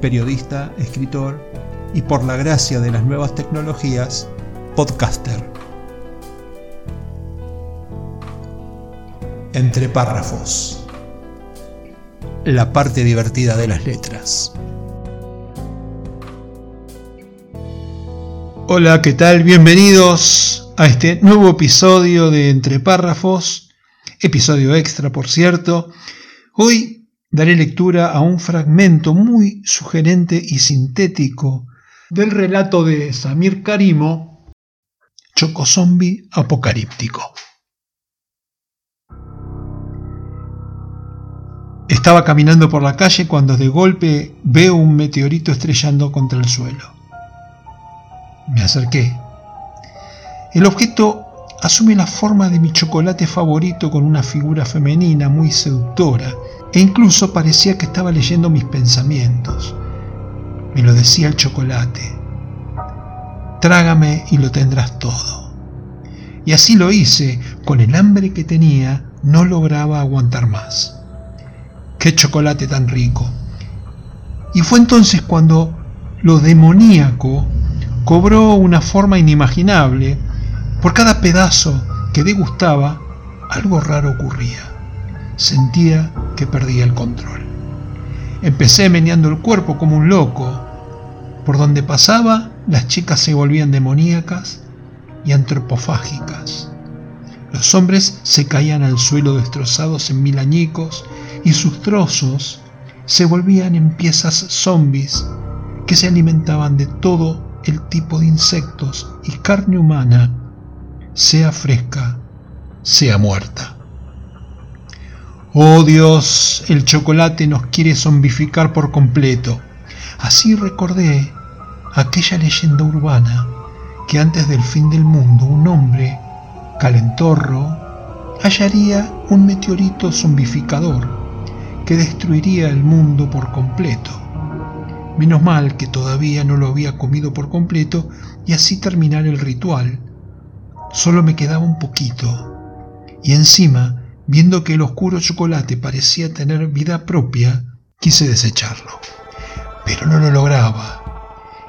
periodista, escritor y por la gracia de las nuevas tecnologías, podcaster. Entre párrafos. La parte divertida de las letras. Hola, ¿qué tal? Bienvenidos a este nuevo episodio de Entre párrafos, episodio extra por cierto. Hoy daré lectura a un fragmento muy sugerente y sintético del relato de Samir Karimo, Chocozombi Apocalíptico. Estaba caminando por la calle cuando de golpe veo un meteorito estrellando contra el suelo. Me acerqué. El objeto asume la forma de mi chocolate favorito con una figura femenina muy seductora e incluso parecía que estaba leyendo mis pensamientos. Me lo decía el chocolate. Trágame y lo tendrás todo. Y así lo hice, con el hambre que tenía, no lograba aguantar más. Qué chocolate tan rico. Y fue entonces cuando lo demoníaco cobró una forma inimaginable. Por cada pedazo que degustaba, algo raro ocurría. Sentía que perdía el control. Empecé meneando el cuerpo como un loco. Por donde pasaba, las chicas se volvían demoníacas y antropofágicas. Los hombres se caían al suelo destrozados en mil añicos y sus trozos se volvían en piezas zombies que se alimentaban de todo el tipo de insectos y carne humana, sea fresca, sea muerta. Oh Dios, el chocolate nos quiere zombificar por completo. Así recordé aquella leyenda urbana que antes del fin del mundo un hombre, calentorro, hallaría un meteorito zombificador que destruiría el mundo por completo. Menos mal que todavía no lo había comido por completo y así terminar el ritual. Solo me quedaba un poquito. Y encima, viendo que el oscuro chocolate parecía tener vida propia, quise desecharlo. Pero no lo lograba.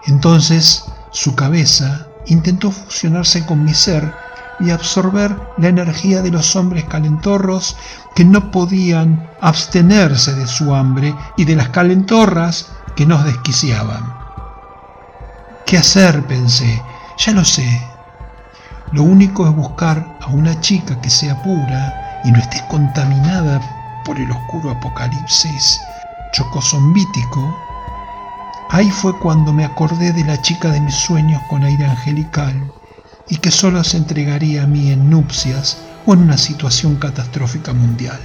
Entonces su cabeza intentó fusionarse con mi ser y absorber la energía de los hombres calentorros que no podían abstenerse de su hambre y de las calentorras que nos desquiciaban. ¿Qué hacer? pensé. Ya lo sé. Lo único es buscar a una chica que sea pura y no esté contaminada por el oscuro apocalipsis chocozombítico. Ahí fue cuando me acordé de la chica de mis sueños con aire angelical y que solo se entregaría a mí en nupcias o en una situación catastrófica mundial.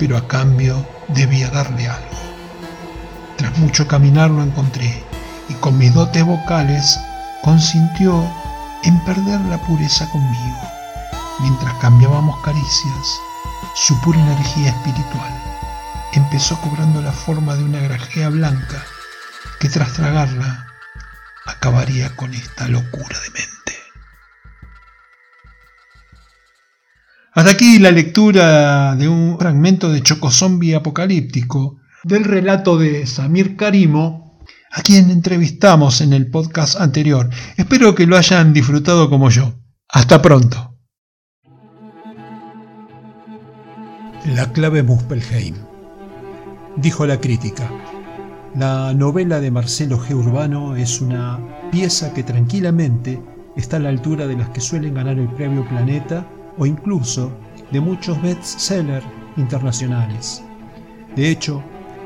Pero a cambio debía darle algo. Tras mucho caminar lo encontré y con mis dotes vocales consintió en perder la pureza conmigo. Mientras cambiábamos caricias, su pura energía espiritual empezó cobrando la forma de una grajea blanca que tras tragarla acabaría con esta locura de mente. Hasta aquí la lectura de un fragmento de Chocozombi apocalíptico del relato de Samir Karimo, a quien entrevistamos en el podcast anterior. Espero que lo hayan disfrutado como yo. Hasta pronto. La clave Muspelheim. Dijo la crítica. La novela de Marcelo G. Urbano es una pieza que tranquilamente está a la altura de las que suelen ganar el premio Planeta o incluso de muchos bestsellers internacionales. De hecho,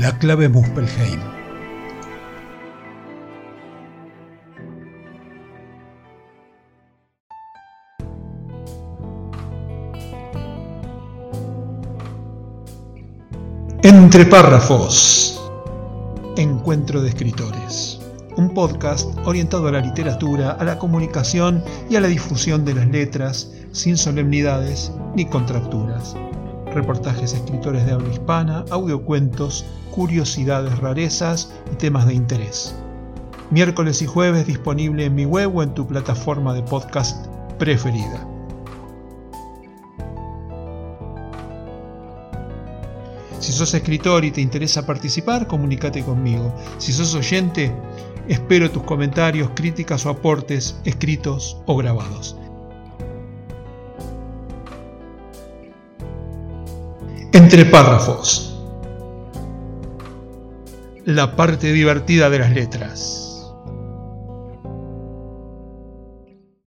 La clave Muspelheim. Entre párrafos. Encuentro de escritores un podcast orientado a la literatura, a la comunicación y a la difusión de las letras, sin solemnidades ni contracturas. Reportajes escritores de habla hispana, audiocuentos, curiosidades, rarezas y temas de interés. Miércoles y jueves disponible en mi web o en tu plataforma de podcast preferida. Si sos escritor y te interesa participar, comunícate conmigo. Si sos oyente, Espero tus comentarios, críticas o aportes escritos o grabados. Entre párrafos. La parte divertida de las letras.